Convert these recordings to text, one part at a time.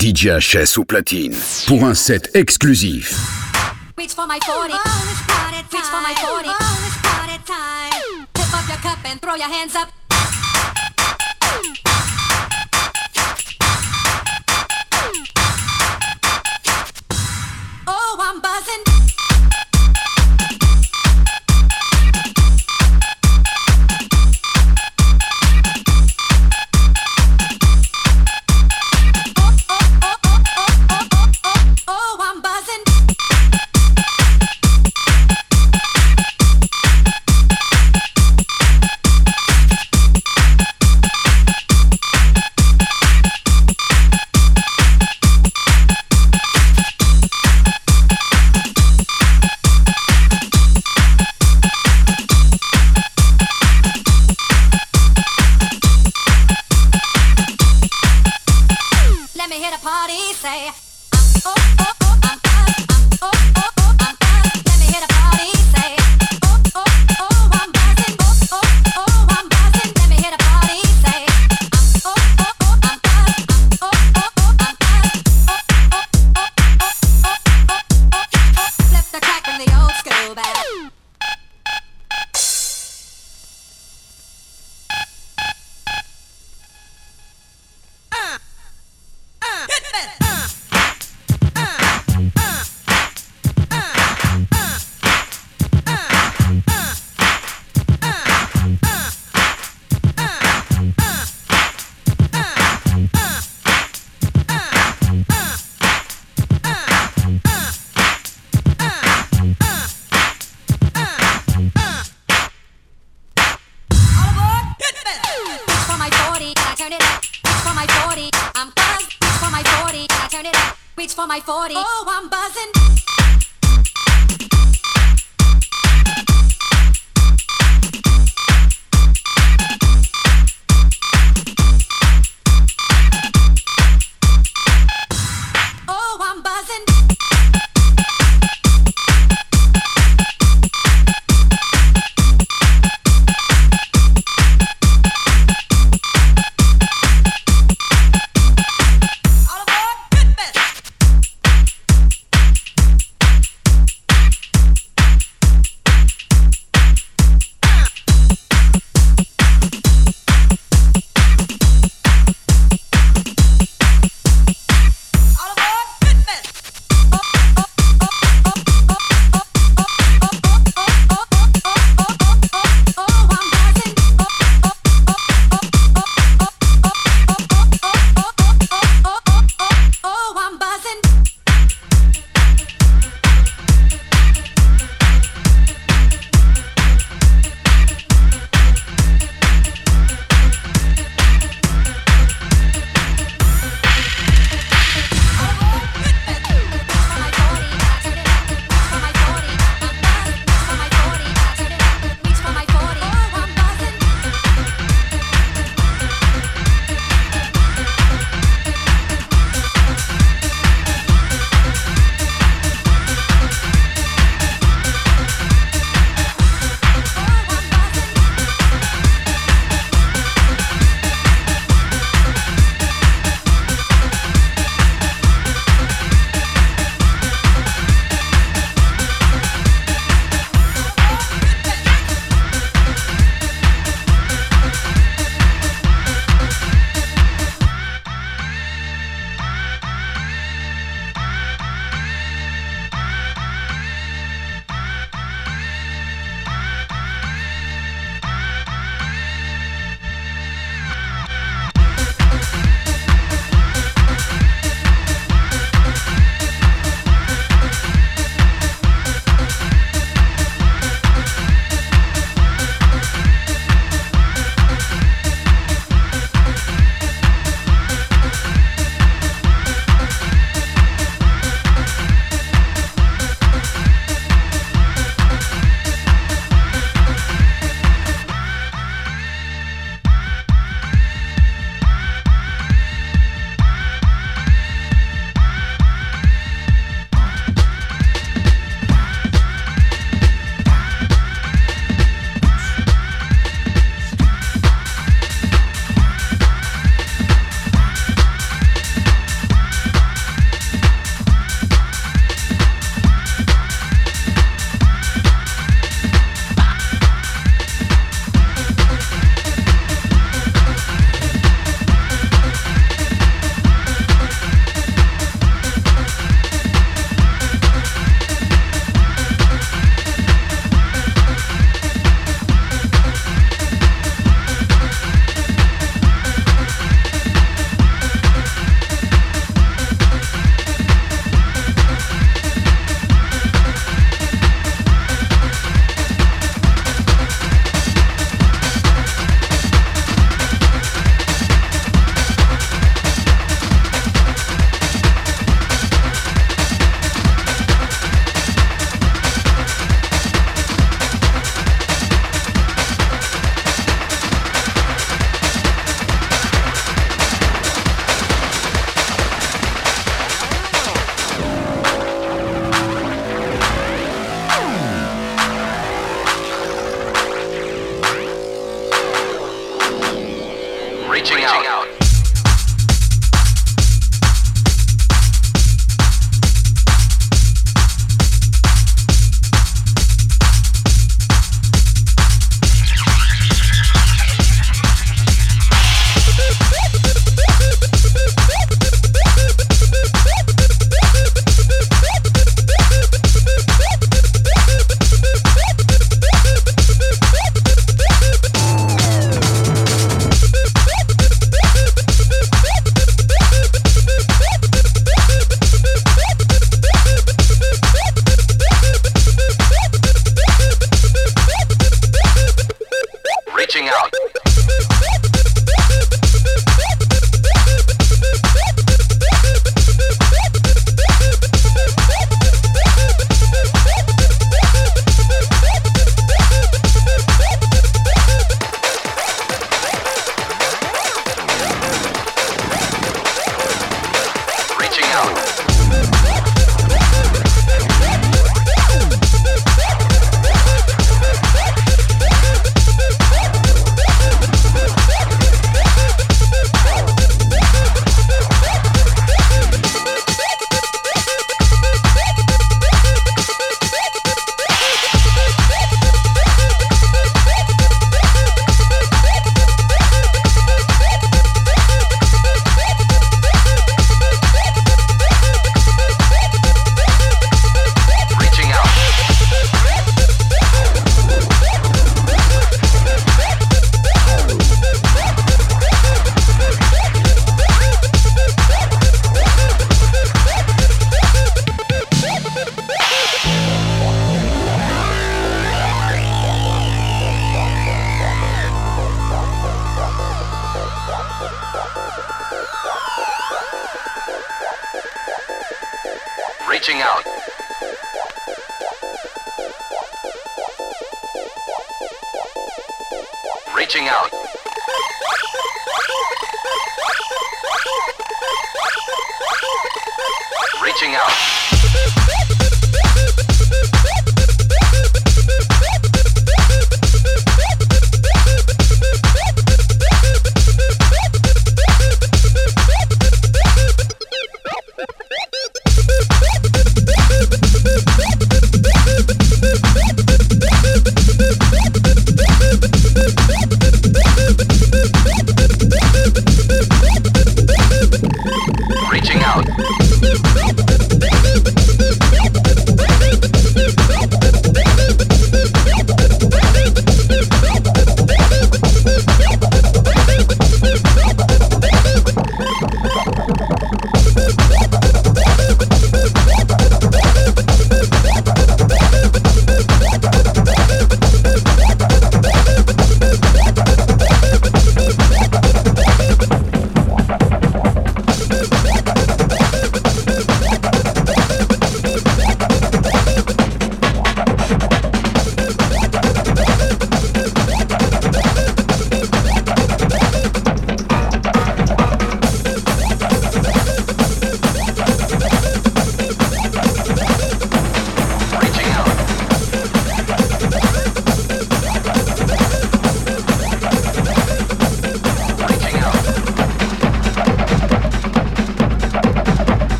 DJHS ou platine pour un set exclusif.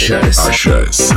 HS. HS.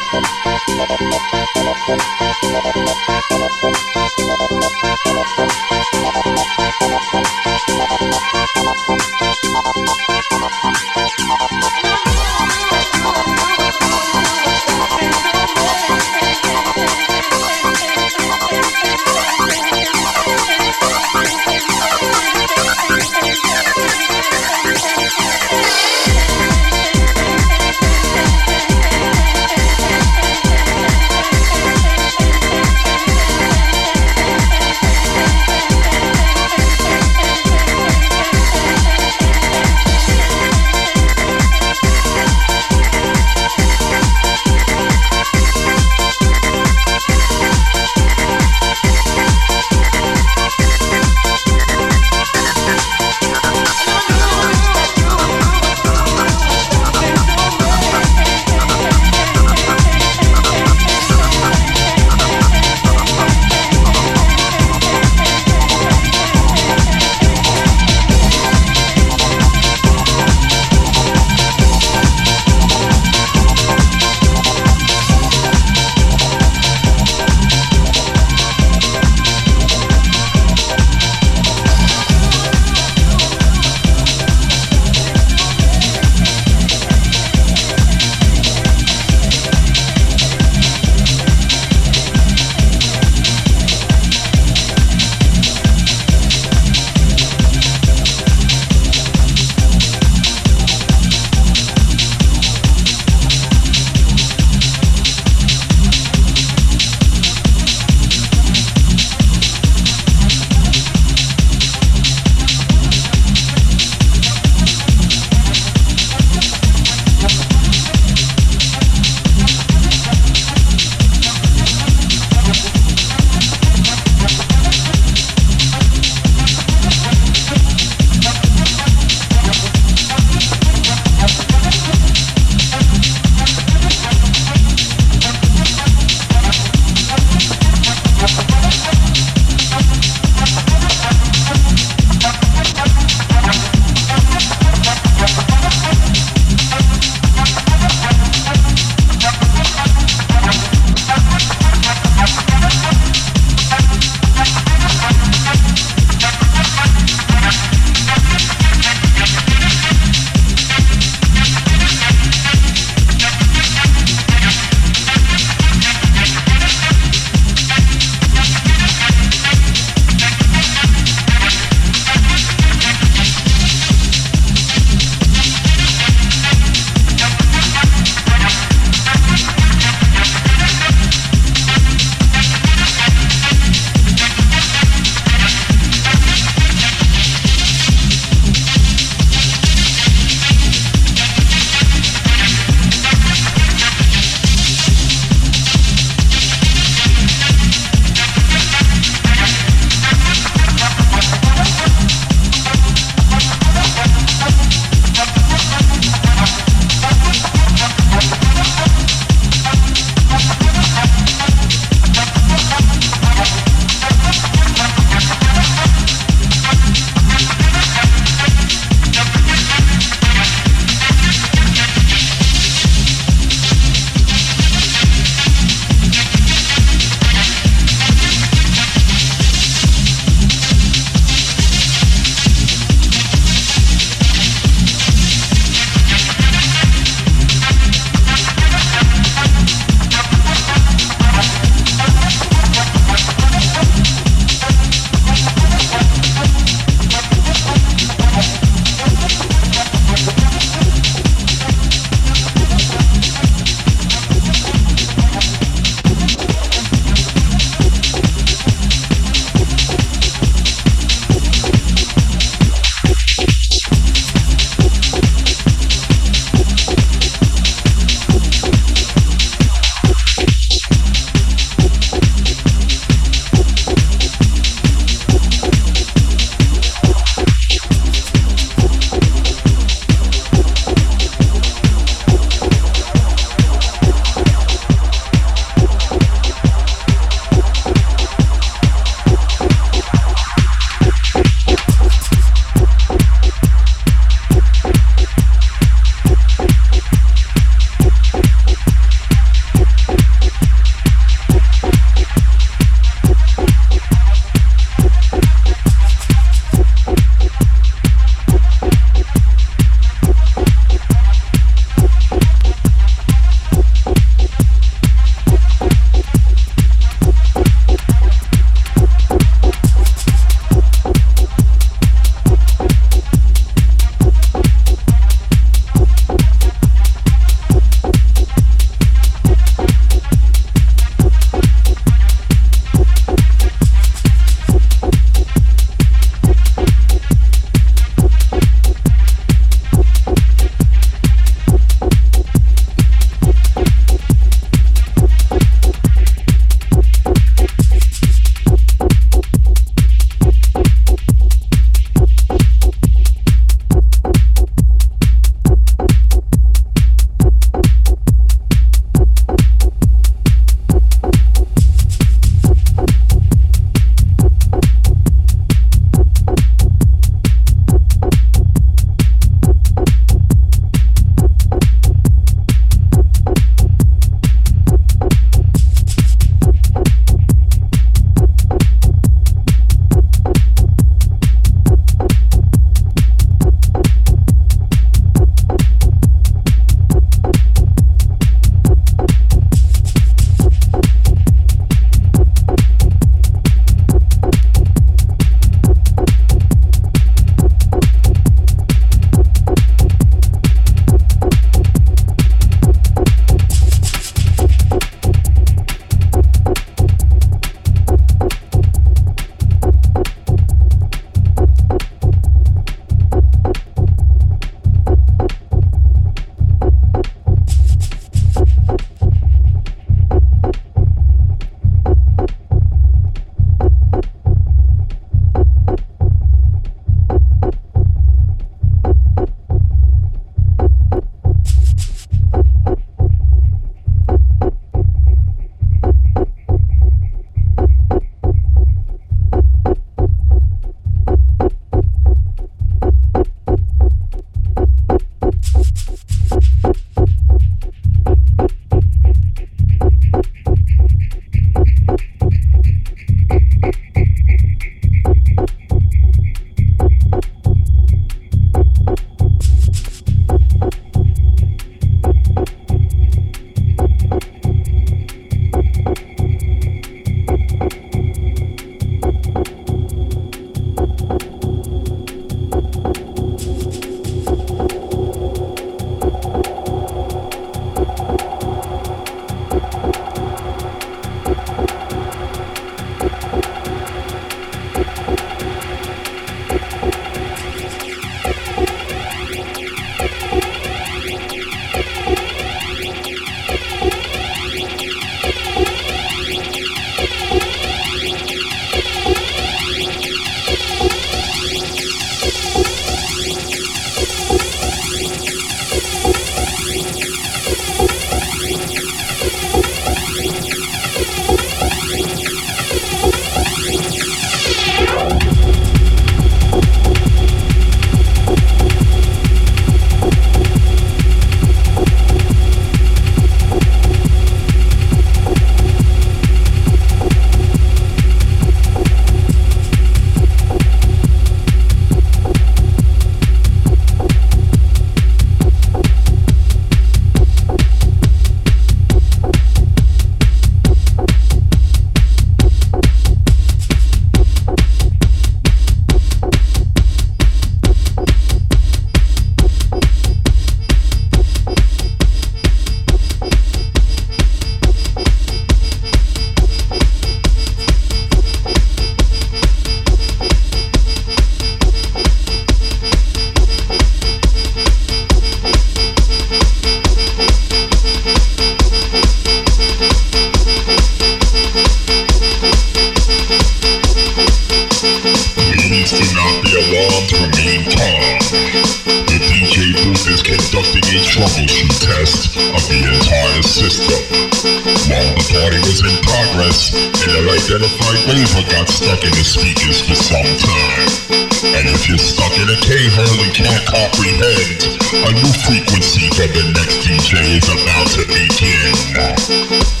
While the party was in progress, an unidentified waiver got stuck in the speakers for some time. And if you're stuck in a K-hole and can't comprehend, a new frequency for the next DJ is about to begin.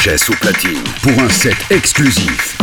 DHS au platine pour un set exclusif.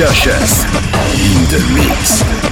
Joshus in the mix.